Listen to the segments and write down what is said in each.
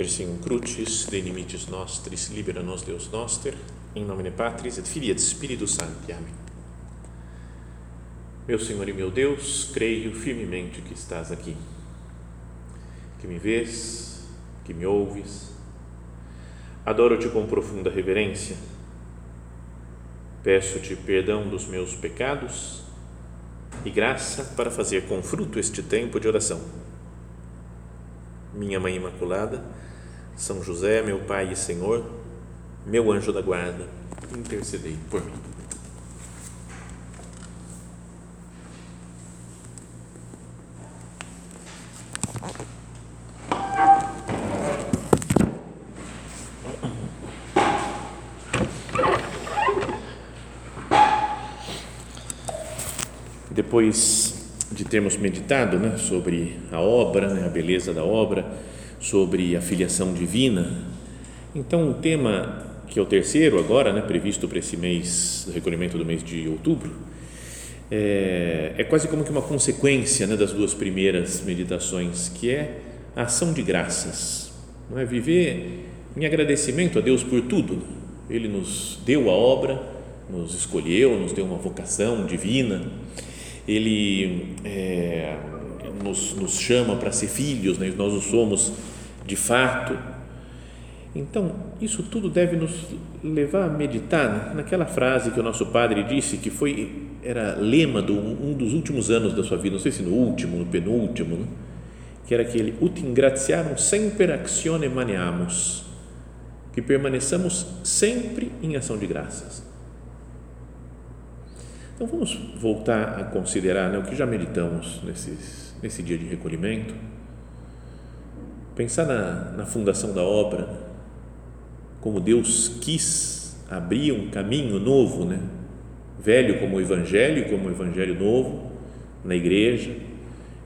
Persium crucis, de limites nostris, libera nos Deus noster, em nome de Patris et Filii et Spiritus Sancti. Amém. Meu Senhor e meu Deus, creio firmemente que estás aqui, que me vês, que me ouves. Adoro-te com profunda reverência. Peço-te perdão dos meus pecados e graça para fazer com fruto este tempo de oração. Minha Mãe Imaculada, São José, meu Pai e Senhor, meu anjo da guarda, intercedei por mim. Depois de termos meditado né, sobre a obra, né, a beleza da obra, sobre a filiação divina, então o tema que é o terceiro agora, né, previsto para esse mês, recolhimento do mês de outubro, é, é quase como que uma consequência né, das duas primeiras meditações, que é a ação de graças, não é viver em agradecimento a Deus por tudo. Ele nos deu a obra, nos escolheu, nos deu uma vocação divina ele é, nos, nos, chama para ser filhos, né? nós o somos de fato. Então, isso tudo deve nos levar a meditar naquela frase que o nosso padre disse, que foi era lema de um dos últimos anos da sua vida, não sei se no último, no penúltimo, né? que era aquele ut ingratiarum semper actione maniamus, que permaneçamos sempre em ação de graças. Então vamos voltar a considerar né, o que já meditamos nesses, nesse dia de recolhimento. Pensar na, na fundação da obra, como Deus quis abrir um caminho novo, né? velho como o Evangelho, como o Evangelho novo na igreja,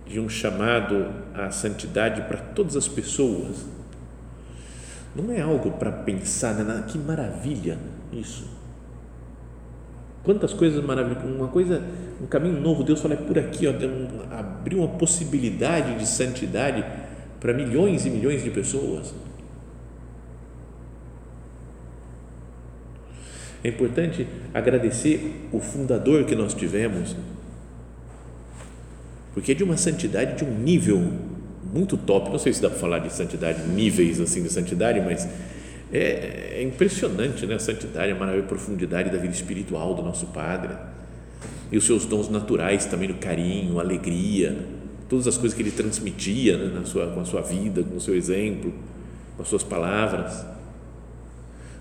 de um chamado à santidade para todas as pessoas. Não é algo para pensar, né? que maravilha isso Quantas coisas maravilhosas, uma coisa, um caminho novo, Deus fala, é por aqui, ó, abriu uma possibilidade de santidade para milhões e milhões de pessoas. É importante agradecer o fundador que nós tivemos, porque é de uma santidade de um nível muito top. Não sei se dá para falar de santidade, níveis assim de santidade, mas é, é impressionante né? a santidade, a maravilha, a profundidade da vida espiritual do nosso Padre e os seus dons naturais também, o carinho, alegria, todas as coisas que ele transmitia né? na sua, com a sua vida, com o seu exemplo, com as suas palavras.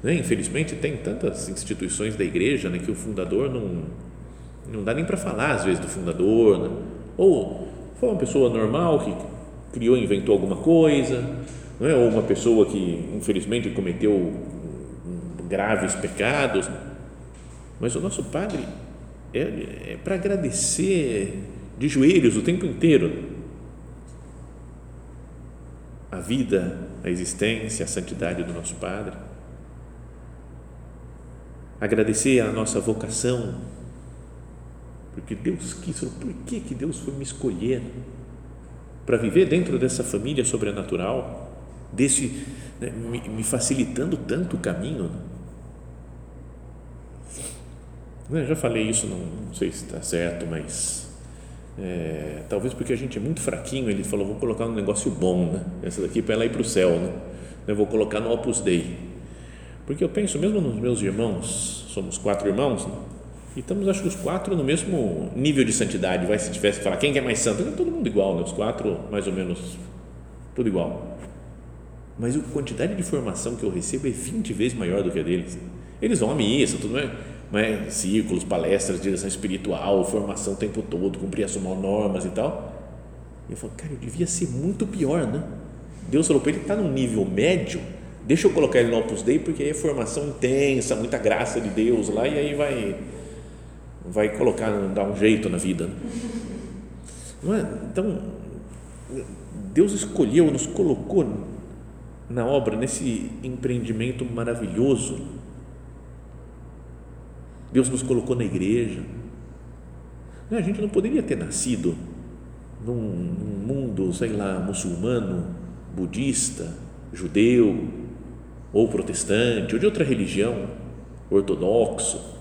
Né? Infelizmente, tem tantas instituições da igreja né, que o fundador não, não dá nem para falar, às vezes, do fundador, né? ou foi uma pessoa normal que criou, inventou alguma coisa, não é? ou uma pessoa que infelizmente cometeu graves pecados, mas o nosso Padre é, é para agradecer de joelhos o tempo inteiro a vida, a existência, a santidade do nosso Padre, agradecer a nossa vocação, porque Deus quis, por que, que Deus foi me escolher para viver dentro dessa família sobrenatural? desse, né, me, me, facilitando tanto o caminho. Né? Eu já falei isso, não, não sei se está certo, mas é, talvez porque a gente é muito fraquinho, ele falou, vou colocar um negócio bom, né? essa daqui para ela ir para o céu, né? eu vou colocar no Opus Dei, porque eu penso, mesmo nos meus irmãos, somos quatro irmãos, né? e estamos acho que os quatro no mesmo nível de santidade, vai se tivesse que falar quem é mais santo, é todo mundo igual, né? os quatro mais ou menos tudo igual, mas a quantidade de formação que eu recebo é 20 vezes maior do que a deles. Eles vão à missa, tudo mais, mas círculos, palestras, direção espiritual, formação o tempo todo, cumprir as normas e tal. Eu falo, cara, eu devia ser muito pior, né? Deus falou para ele, está num nível médio, deixa eu colocar ele no Opus Dei, porque aí é formação intensa, muita graça de Deus lá, e aí vai, vai colocar, dar um jeito na vida. Não é? Então, Deus escolheu, nos colocou na obra, nesse empreendimento maravilhoso. Deus nos colocou na igreja. A gente não poderia ter nascido num, num mundo, sei lá, muçulmano, budista, judeu, ou protestante, ou de outra religião, ortodoxo.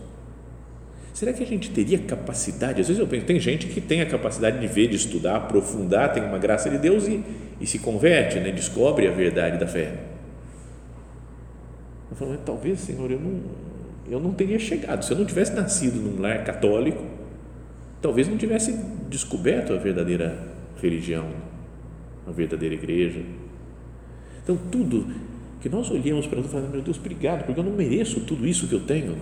Será que a gente teria capacidade? Às vezes eu penso, tem gente que tem a capacidade de ver, de estudar, aprofundar, tem uma graça de Deus e, e se converte, né? descobre a verdade da fé. Eu falo, talvez, Senhor, eu não, eu não teria chegado. Se eu não tivesse nascido num lar católico, talvez não tivesse descoberto a verdadeira religião, a verdadeira igreja. Então, tudo que nós olhamos para Deus e meu Deus, obrigado, porque eu não mereço tudo isso que eu tenho.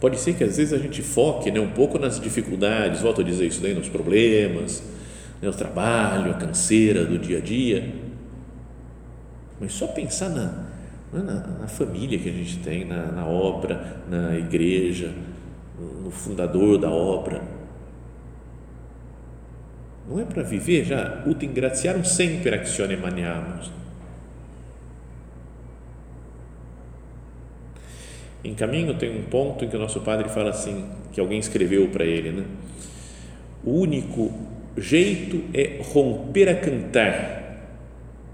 Pode ser que às vezes a gente foque né, um pouco nas dificuldades, volto a dizer isso daí, nos problemas, né, o trabalho, a canseira do dia a dia, mas só pensar na, na, na família que a gente tem, na, na obra, na igreja, no fundador da obra. Não é para viver já, ut ingratiarum sempre actione maniamus Em caminho tem um ponto em que o nosso padre fala assim, que alguém escreveu para ele, né? O único jeito é romper a cantar,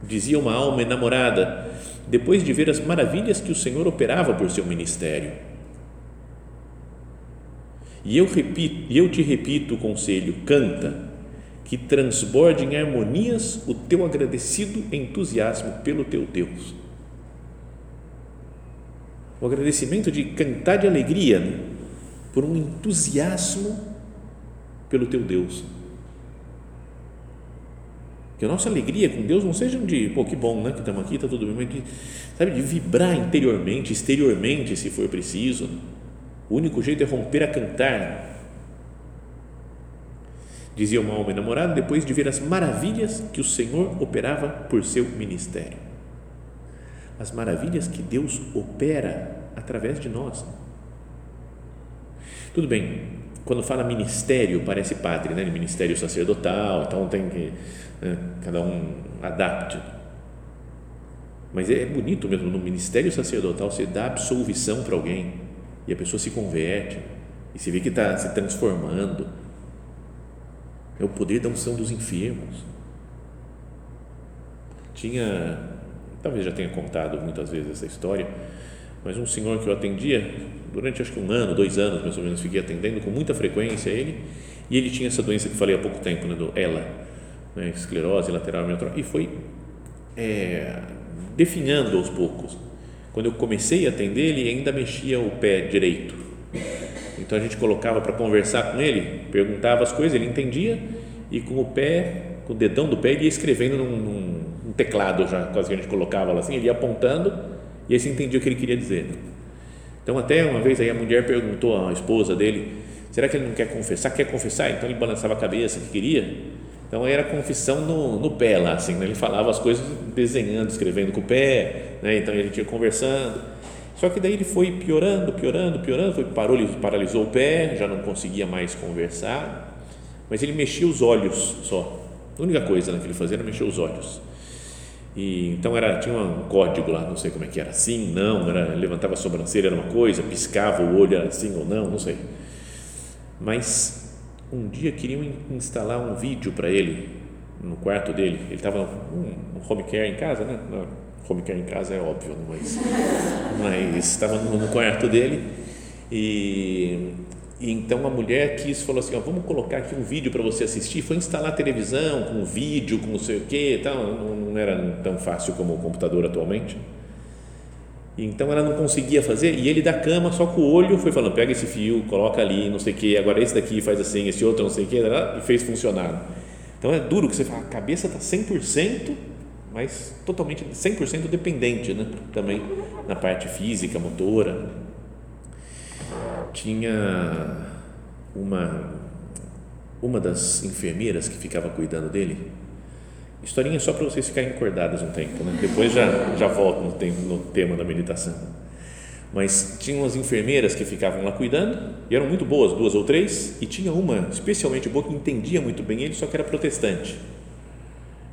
dizia uma alma enamorada, depois de ver as maravilhas que o Senhor operava por seu ministério. E eu repito, e eu te repito o conselho, canta, que transborde em harmonias o teu agradecido entusiasmo pelo teu Deus o agradecimento de cantar de alegria né? por um entusiasmo pelo teu Deus. Que a nossa alegria com Deus não seja de, pô, que bom, né, que estamos aqui, está tudo bem, mas de, sabe, de vibrar interiormente, exteriormente, se for preciso. O único jeito é romper a cantar. Dizia uma alma enamorada depois de ver as maravilhas que o Senhor operava por seu ministério as maravilhas que Deus opera através de nós. Tudo bem, quando fala ministério, parece padre, né? ministério sacerdotal, então tem que né? cada um adapte. Mas é bonito mesmo, no ministério sacerdotal você dá absolvição para alguém e a pessoa se converte e se vê que está se transformando. É o poder da unção dos enfermos. Tinha talvez já tenha contado muitas vezes essa história, mas um senhor que eu atendia durante acho que um ano, dois anos mais ou menos, fiquei atendendo com muita frequência ele, e ele tinha essa doença que falei há pouco tempo, né, do ELA, né, esclerose lateral amiotrófica, e foi é, definhando aos poucos. Quando eu comecei a atender, ele ainda mexia o pé direito. Então a gente colocava para conversar com ele, perguntava as coisas, ele entendia, e com o pé, com o dedão do pé, ele ia escrevendo num, num um teclado já, quase que a gente colocava lá assim, ele ia apontando e aí você entendia o que ele queria dizer. Então, até uma vez aí a mulher perguntou à esposa dele: será que ele não quer confessar? Quer confessar? Então ele balançava a cabeça que queria. Então era confissão no, no pé lá, assim, né? ele falava as coisas desenhando, escrevendo com o pé, né? então a gente ia conversando. Só que daí ele foi piorando, piorando, piorando, foi, parou, paralisou o pé, já não conseguia mais conversar, mas ele mexia os olhos só. A única coisa né, que ele fazia era mexer os olhos. E, então era, tinha um código lá, não sei como é que era, sim, não, era, levantava a sobrancelha era uma coisa, piscava o olho era assim ou não, não sei. Mas um dia queriam instalar um vídeo para ele no quarto dele. Ele estava um home care em casa, né? Não, home care em casa é óbvio, mas mas estava no, no quarto dele e e então a mulher quis, falou assim, ó, vamos colocar aqui um vídeo para você assistir. Foi instalar a televisão com vídeo, com não sei o que, tal. não era tão fácil como o computador atualmente. Então ela não conseguia fazer e ele da cama só com o olho foi falando, pega esse fio, coloca ali, não sei o que, agora esse daqui faz assim, esse outro não sei o que, e fez funcionar. Então é duro que você fala, a cabeça está 100%, mas totalmente 100% dependente, né? Também na parte física, motora tinha uma uma das enfermeiras que ficava cuidando dele. Historinha só para vocês ficarem acordadas um tempo, né? Depois já já volto no, tempo, no tema da meditação. Mas tinha umas enfermeiras que ficavam lá cuidando e eram muito boas, duas ou três, e tinha uma especialmente boa que entendia muito bem ele, só que era protestante.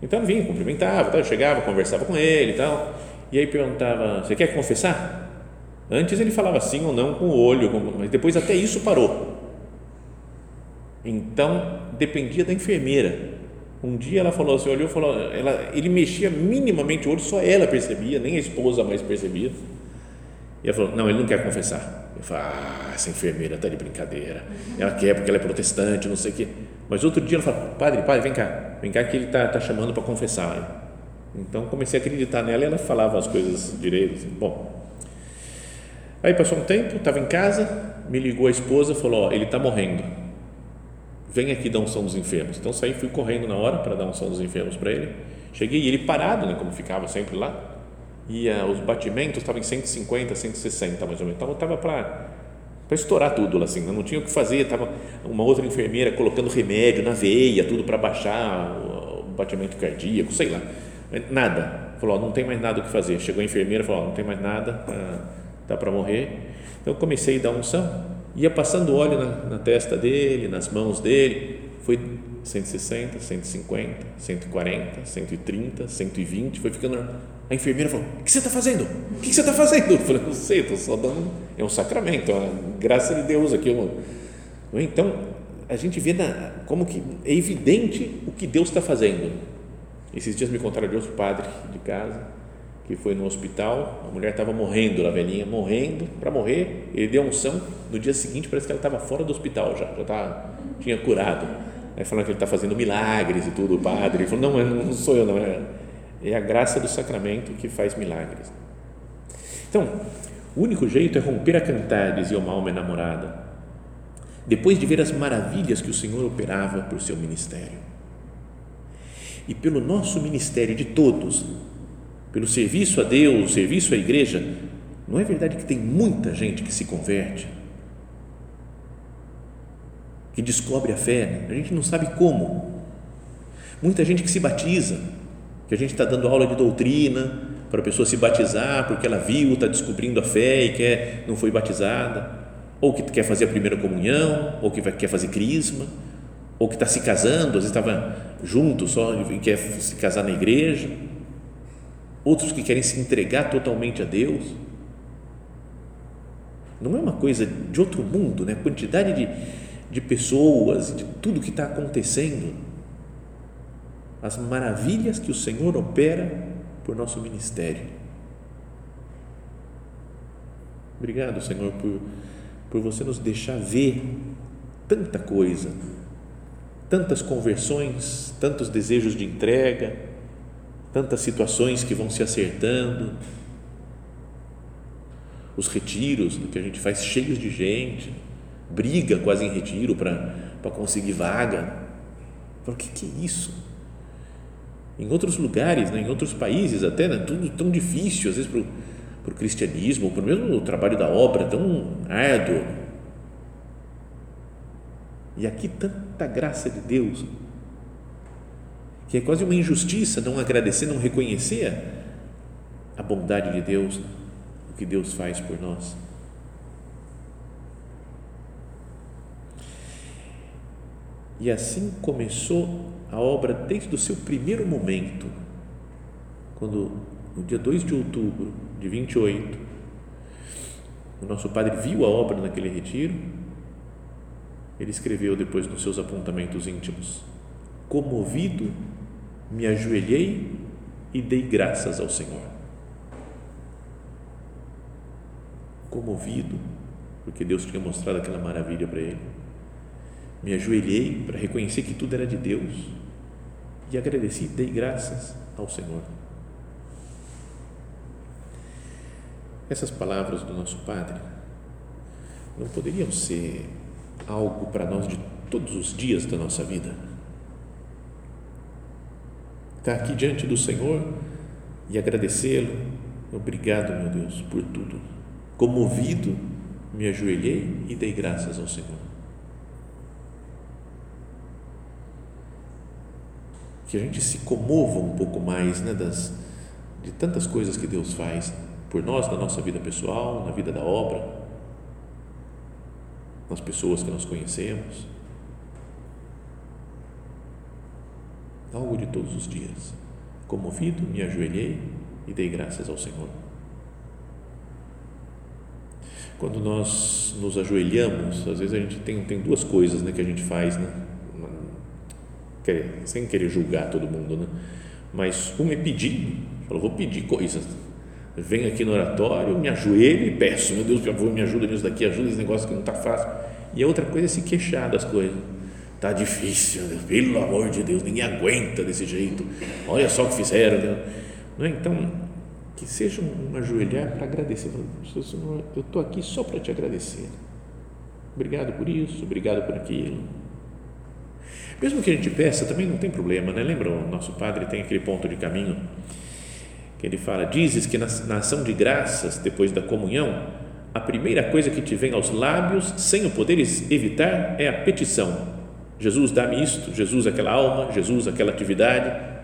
Então vinha, cumprimentava, tal, chegava, conversava com ele e tal, e aí perguntava: Você quer confessar? Antes ele falava sim ou não com o olho, mas depois até isso parou. Então dependia da enfermeira. Um dia ela falou assim, olhou e falou, ela, ele mexia minimamente o olho, só ela percebia, nem a esposa mais percebia. E ela falou, não, ele não quer confessar. Eu falei, ah, essa enfermeira está de brincadeira. Ela quer porque ela é protestante, não sei o quê. Mas outro dia ela falou, padre, padre, vem cá, vem cá que ele está tá chamando para confessar. Então comecei a acreditar nela e ela falava as coisas direito. Assim, bom, aí passou um tempo, estava em casa, me ligou a esposa, falou, ó, ele está morrendo vem aqui dar um som dos enfermos. Então saí, fui correndo na hora para dar um som dos enfermos para ele. Cheguei e ele parado, né, como ficava sempre lá. E uh, os batimentos estavam em 150, 160 mais ou menos. Então estava para para estourar tudo lá assim, não tinha o que fazer, tava uma outra enfermeira colocando remédio na veia, tudo para baixar o, o, batimento cardíaco, sei lá. Nada. Falou, ó, não tem mais nada o que fazer. Chegou a enfermeira, falou, ó, não tem mais nada, ah, dá para morrer. Então comecei a dar unção ia passando óleo na, na, testa dele, nas mãos dele, foi 160, 150, 140, 130, 120, foi ficando. A enfermeira falou: O que você está fazendo? O que você está fazendo? Eu falei: Não sei, estou só dando. É um sacramento, é uma graça de Deus aqui. Então, a gente vê na, como que é evidente o que Deus está fazendo. Esses dias me contaram de outro padre de casa que foi no hospital, a mulher estava morrendo, a velhinha morrendo, para morrer, ele deu unção, no dia seguinte parece que ela estava fora do hospital já, já tava, tinha curado, aí falando que ele está fazendo milagres e tudo, o padre, ele falou, não, não sou eu não, é, é a graça do sacramento que faz milagres. Então, o único jeito é romper a cantar, dizia uma alma enamorada, depois de ver as maravilhas que o Senhor operava por seu ministério. E pelo nosso ministério de todos, pelo serviço a Deus, serviço à igreja, não é verdade que tem muita gente que se converte, que descobre a fé, a gente não sabe como. Muita gente que se batiza, que a gente está dando aula de doutrina para a pessoa se batizar porque ela viu, está descobrindo a fé e quer, não foi batizada, ou que quer fazer a primeira comunhão, ou que vai, quer fazer crisma, ou que está se casando, às vezes estava junto só e quer se casar na igreja outros que querem se entregar totalmente a Deus. Não é uma coisa de outro mundo, né? A quantidade de, de pessoas, de tudo que está acontecendo, as maravilhas que o Senhor opera por nosso ministério. Obrigado, Senhor, por, por você nos deixar ver tanta coisa, tantas conversões, tantos desejos de entrega, tantas situações que vão se acertando, os retiros que a gente faz cheios de gente, briga quase em retiro para conseguir vaga. o que, que é isso? Em outros lugares, né, em outros países até, né, tudo tão difícil, às vezes para o cristianismo, para o mesmo trabalho da obra, tão árduo. E aqui tanta graça de Deus que é quase uma injustiça não agradecer, não reconhecer a bondade de Deus, o que Deus faz por nós. E assim começou a obra desde o seu primeiro momento, quando no dia 2 de outubro de 28, o nosso padre viu a obra naquele retiro, ele escreveu depois nos seus apontamentos íntimos: comovido me ajoelhei e dei graças ao Senhor. Comovido, porque Deus tinha mostrado aquela maravilha para ele, me ajoelhei para reconhecer que tudo era de Deus e agradeci, dei graças ao Senhor. Essas palavras do nosso Padre não poderiam ser algo para nós de todos os dias da nossa vida? Estar aqui diante do Senhor e agradecê-lo. Obrigado, meu Deus, por tudo. Comovido, me ajoelhei e dei graças ao Senhor. Que a gente se comova um pouco mais né, das, de tantas coisas que Deus faz por nós, na nossa vida pessoal, na vida da obra, nas pessoas que nós conhecemos algo de todos os dias. Comovido, me ajoelhei e dei graças ao Senhor. Quando nós nos ajoelhamos, às vezes a gente tem, tem duas coisas né, que a gente faz, né? sem querer julgar todo mundo, né? Mas um é pedir, falou, vou pedir coisas. Venho aqui no oratório, me ajoelho e peço, meu Deus, por favor, me ajuda nisso daqui, ajuda esse negócio que não está fácil. E a outra coisa é se queixar das coisas. Está difícil, pelo amor de Deus, ninguém aguenta desse jeito. Olha só o que fizeram. Não é? Então, que seja um ajoelhar para agradecer. Senhor, eu estou aqui só para te agradecer. Obrigado por isso, obrigado por aquilo. Mesmo que a gente peça, também não tem problema, né? Lembra, o nosso padre tem aquele ponto de caminho que ele fala: Dizes que na, na ação de graças, depois da comunhão, a primeira coisa que te vem aos lábios, sem o poderes evitar, é a petição. Jesus, dá-me isto, Jesus, aquela alma, Jesus, aquela atividade.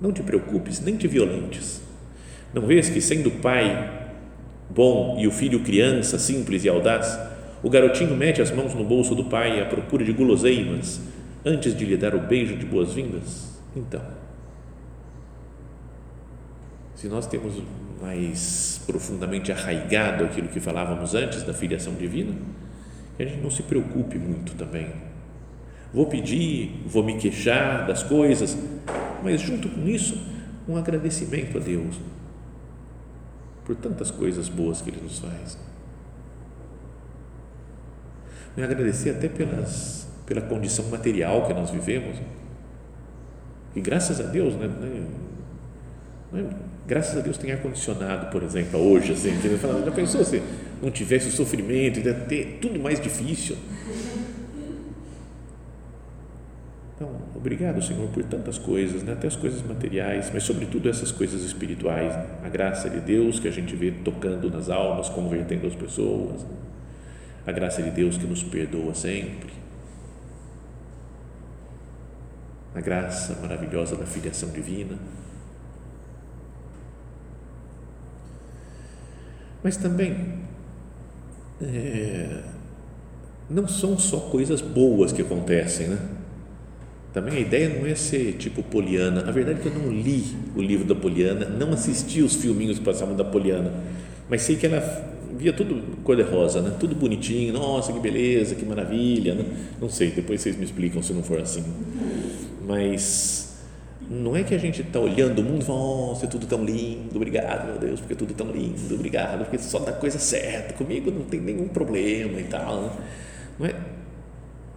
Não te preocupes, nem te violentes. Não vês que, sendo o pai bom e o filho criança, simples e audaz, o garotinho mete as mãos no bolso do pai à procura de guloseimas antes de lhe dar o beijo de boas-vindas? Então, se nós temos mais profundamente arraigado aquilo que falávamos antes da filiação divina, que a gente não se preocupe muito também. Vou pedir, vou me queixar das coisas, mas junto com isso, um agradecimento a Deus por tantas coisas boas que Ele nos faz. Me agradecer até pelas, pela condição material que nós vivemos. E graças a Deus, né, né, né graças a Deus tem ar-condicionado, por exemplo, hoje, assim, já pensou se não tivesse o sofrimento, ia ter tudo mais difícil. Então, obrigado, Senhor, por tantas coisas, né? até as coisas materiais, mas sobretudo essas coisas espirituais, né? a graça de Deus que a gente vê tocando nas almas, convertendo as pessoas, a graça de Deus que nos perdoa sempre, a graça maravilhosa da filiação divina. Mas também, é, não são só coisas boas que acontecem, né? Também a ideia não é ser tipo Poliana. A verdade é que eu não li o livro da Poliana, não assisti os filminhos que passavam da Poliana, mas sei que ela via tudo cor-de-rosa, né? tudo bonitinho, nossa, que beleza, que maravilha. Né? Não sei, depois vocês me explicam se não for assim. Mas não é que a gente está olhando o mundo e fala, nossa, é tudo tão lindo, obrigado, meu Deus, porque é tudo tão lindo, obrigado, porque só dá coisa certa, comigo não tem nenhum problema e tal. Né? Não é?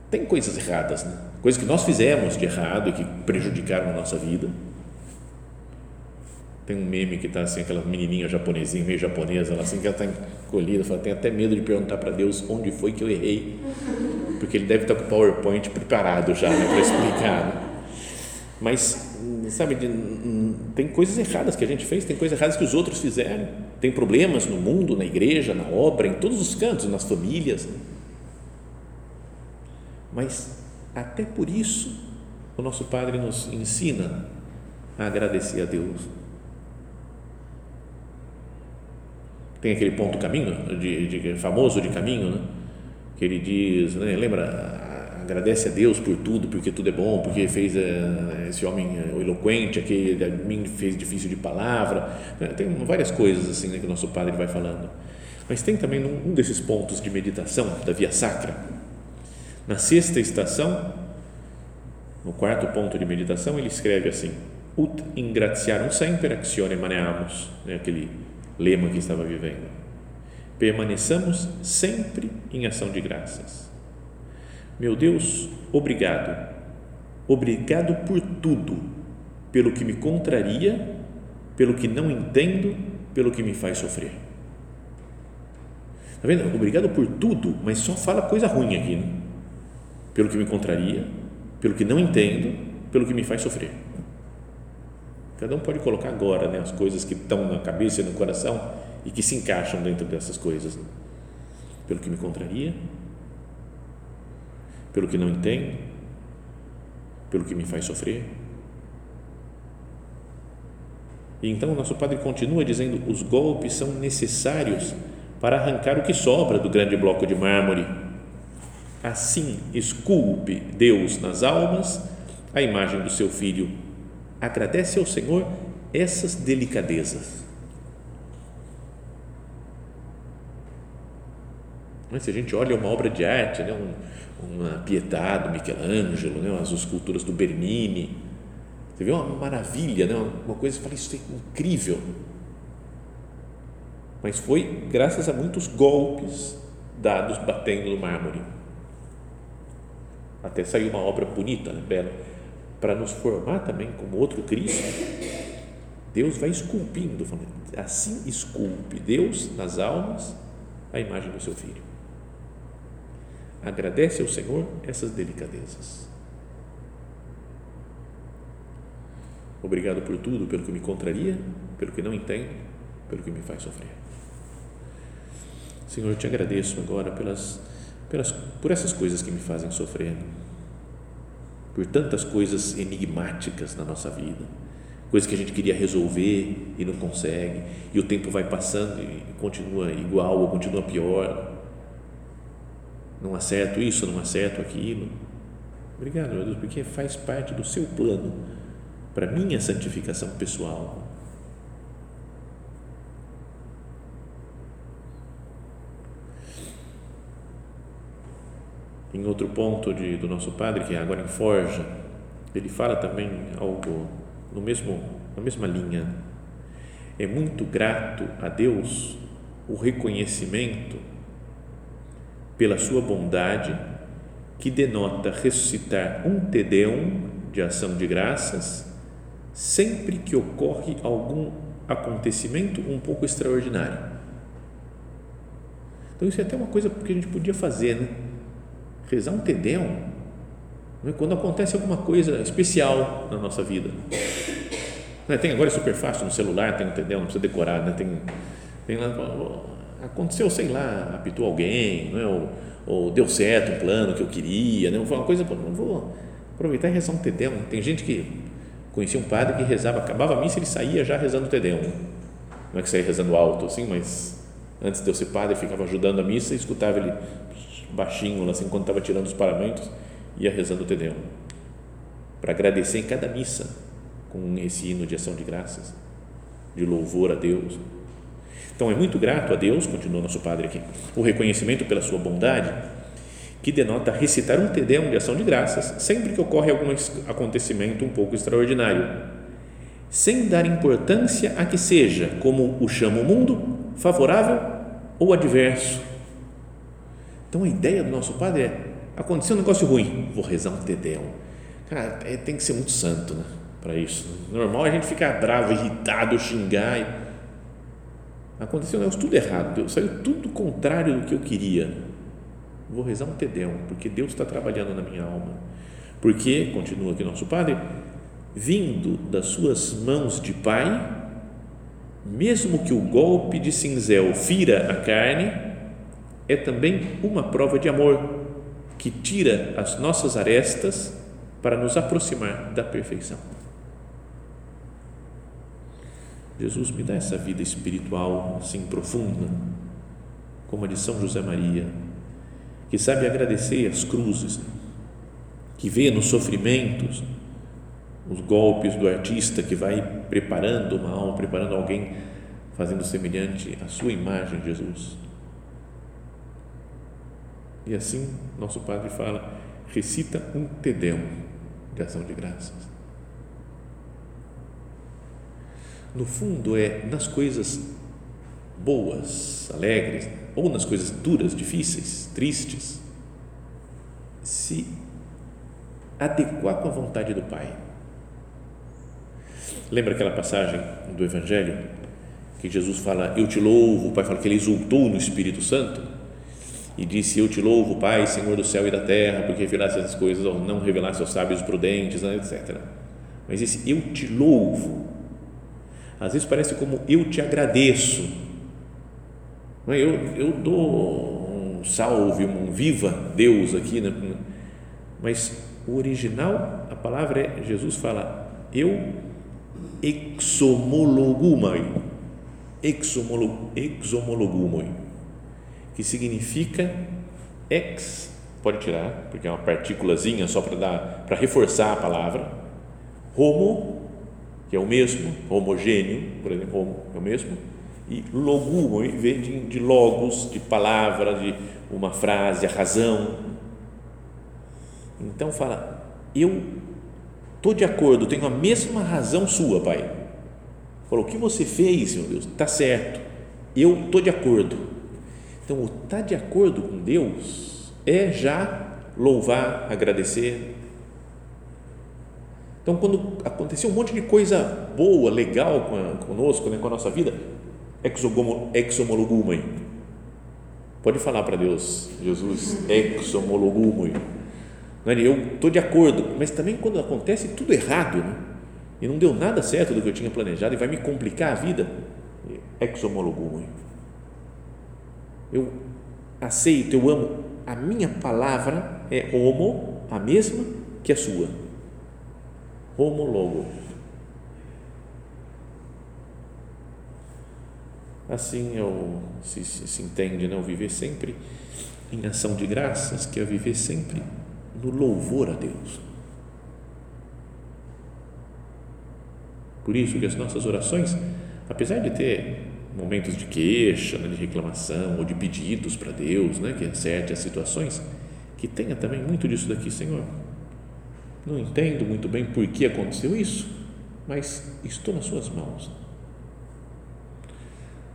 Tem coisas erradas, né? coisas que nós fizemos de errado e que prejudicaram a nossa vida. Tem um meme que está assim, aquela menininha japonesinha, meio japonesa, ela assim que ela está encolhida, fala, tem até medo de perguntar para Deus onde foi que eu errei, porque ele deve estar com o PowerPoint preparado já né, para explicar. Né? Mas, sabe, tem coisas erradas que a gente fez, tem coisas erradas que os outros fizeram, tem problemas no mundo, na igreja, na obra, em todos os cantos, nas famílias. Mas até por isso, o nosso Padre nos ensina a agradecer a Deus. Tem aquele ponto caminho, de, de, famoso de caminho, né? que ele diz, né? lembra, agradece a Deus por tudo, porque tudo é bom, porque fez uh, esse homem uh, eloquente, aquele a mim fez difícil de palavra, né? tem várias coisas assim né, que o nosso Padre vai falando. Mas tem também um desses pontos de meditação da Via Sacra, na sexta estação, no quarto ponto de meditação, ele escreve assim: Ut ingratiarum semper actione maneamus, né, aquele lema que estava vivendo. Permaneçamos sempre em ação de graças. Meu Deus, obrigado. Obrigado por tudo, pelo que me contraria, pelo que não entendo, pelo que me faz sofrer. Está vendo? Obrigado por tudo, mas só fala coisa ruim aqui. Né? Pelo que me contraria, pelo que não entendo, pelo que me faz sofrer. Cada um pode colocar agora né, as coisas que estão na cabeça e no coração e que se encaixam dentro dessas coisas. Né? Pelo que me contraria, pelo que não entendo, pelo que me faz sofrer. E então o nosso Padre continua dizendo: os golpes são necessários para arrancar o que sobra do grande bloco de mármore Assim, esculpe Deus nas almas a imagem do seu filho. Agradece ao Senhor essas delicadezas. Mas se a gente olha uma obra de arte, né, um, uma Pietà Michelangelo, né, as esculturas do Bernini, você vê uma maravilha, né, uma coisa que fala, isso é incrível. Mas foi graças a muitos golpes dados batendo no mármore. Até saiu uma obra bonita, né, bela, para nos formar também como outro Cristo. Deus vai esculpindo, falando, assim esculpe Deus nas almas a imagem do seu filho. Agradece ao Senhor essas delicadezas. Obrigado por tudo, pelo que me contraria, pelo que não entendo, pelo que me faz sofrer. Senhor, eu te agradeço agora pelas, pelas, por essas coisas que me fazem sofrer, por tantas coisas enigmáticas na nossa vida, coisas que a gente queria resolver e não consegue, e o tempo vai passando e continua igual ou continua pior. Não acerto isso, não acerto aquilo. Obrigado, meu Deus, porque faz parte do seu plano para minha santificação pessoal Em outro ponto de, do nosso padre, que é agora em Forja, ele fala também algo no mesmo, na mesma linha. É muito grato a Deus o reconhecimento pela sua bondade que denota ressuscitar um tedeum de ação de graças sempre que ocorre algum acontecimento um pouco extraordinário. Então isso é até uma coisa que a gente podia fazer, né? Rezar um Tedeum é? quando acontece alguma coisa especial na nossa vida. É? Tem agora é super fácil no celular, tem um Tedeum, não precisa decorar, né? tem, tem aconteceu, sei lá, apitou alguém, não é? ou, ou deu certo um plano que eu queria, né? foi uma coisa, vou aproveitar e rezar um Tedeum. Tem gente que conhecia um padre que rezava, acabava a missa ele saía já rezando o Tedeum. Não é que saía rezando alto assim, mas antes de eu ser padre, ficava ajudando a missa e escutava ele baixinho, assim, quando estava tirando os paramentos, ia rezando o Tedeum, para agradecer em cada missa com esse hino de ação de graças, de louvor a Deus. Então é muito grato a Deus, continua nosso Padre aqui, o reconhecimento pela sua bondade, que denota recitar um Tedeum de ação de graças sempre que ocorre algum acontecimento um pouco extraordinário, sem dar importância a que seja, como o chama o mundo, favorável ou adverso então a ideia do nosso padre é: aconteceu um negócio ruim, vou rezar um Tedeum. Cara, é, tem que ser muito santo né, para isso. Normal a gente ficar bravo, irritado, xingar. E... Aconteceu um negócio tudo errado, saiu tudo contrário do que eu queria. Vou rezar um Tedeum, porque Deus está trabalhando na minha alma. Porque, continua aqui nosso padre, vindo das suas mãos de Pai, mesmo que o golpe de cinzel fira a carne, é também uma prova de amor que tira as nossas arestas para nos aproximar da perfeição. Jesus me dá essa vida espiritual assim profunda, como a de São José Maria, que sabe agradecer as cruzes, que vê nos sofrimentos os golpes do artista que vai preparando uma alma, preparando alguém, fazendo semelhante à sua imagem, Jesus e assim, nosso Padre fala, recita um Tedeum de ação de graças. No fundo, é nas coisas boas, alegres, ou nas coisas duras, difíceis, tristes, se adequar com a vontade do Pai. Lembra aquela passagem do Evangelho que Jesus fala: Eu te louvo, o Pai fala que ele exultou no Espírito Santo e disse: Eu te louvo, Pai, Senhor do céu e da terra, porque revelaste essas coisas ou não revelaste aos sábios prudentes, né, etc. Mas esse eu te louvo, às vezes parece como eu te agradeço. É? Eu, eu dou um salve, um viva Deus aqui, né? mas o original, a palavra é: Jesus fala, eu exomologumai, exomologumai que significa ex, pode tirar, porque é uma partículazinha só para dar, para reforçar a palavra, homo, que é o mesmo, homogêneo, por exemplo, homo é o mesmo, e logumo, vem de, de logos, de palavra, de uma frase, a razão. Então fala, eu estou de acordo, tenho a mesma razão sua, Pai. Falou, o que você fez, meu Deus, está certo. Eu estou de acordo. Então, o estar tá de acordo com Deus é já louvar, agradecer. Então, quando aconteceu um monte de coisa boa, legal conosco, né, com a nossa vida, exomologumai. Pode falar para Deus, Jesus, exomologumai. É? Eu estou de acordo, mas também quando acontece tudo errado, né? e não deu nada certo do que eu tinha planejado e vai me complicar a vida, exomologumai. Eu aceito, eu amo, a minha palavra é homo, a mesma que a sua. Homologo. Assim eu, se, se, se entende, não né? viver sempre em ação de graças, que é viver sempre no louvor a Deus. Por isso que as nossas orações, apesar de ter momentos de queixa, né, de reclamação ou de pedidos para Deus, né, que acerte as situações, que tenha também muito disso daqui, Senhor. Não entendo muito bem por que aconteceu isso, mas estou nas Suas mãos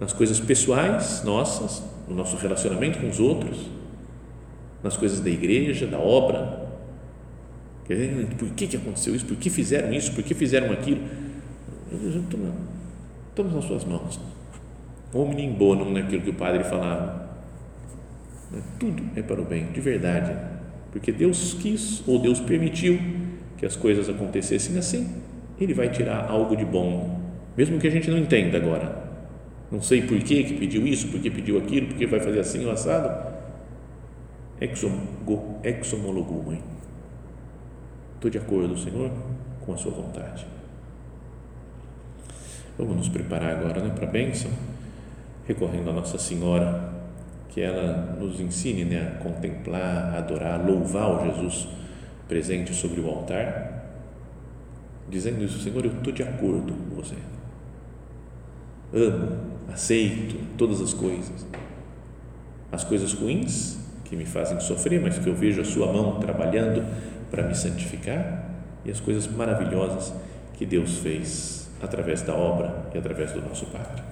nas coisas pessoais nossas, no nosso relacionamento com os outros, nas coisas da igreja, da obra. Por que, que aconteceu isso? Por que fizeram isso? Por que fizeram aquilo? Estamos nas suas mãos. Omni bonum, naquilo que o padre falava. Tudo é para o bem, de verdade. Porque Deus quis ou Deus permitiu que as coisas acontecessem assim, Ele vai tirar algo de bom, mesmo que a gente não entenda agora não sei por que que pediu isso, por que pediu aquilo, por que vai fazer assim o assado. Exomologu, mãe. Estou de acordo, Senhor, com a sua vontade. Vamos nos preparar agora né, para a bênção, recorrendo a Nossa Senhora, que ela nos ensine né, a contemplar, a adorar, louvar o Jesus presente sobre o altar, dizendo isso, Senhor, eu estou de acordo com você. Amo aceito todas as coisas. As coisas ruins que me fazem sofrer, mas que eu vejo a Sua mão trabalhando para me santificar, e as coisas maravilhosas que Deus fez através da obra e através do nosso Padre.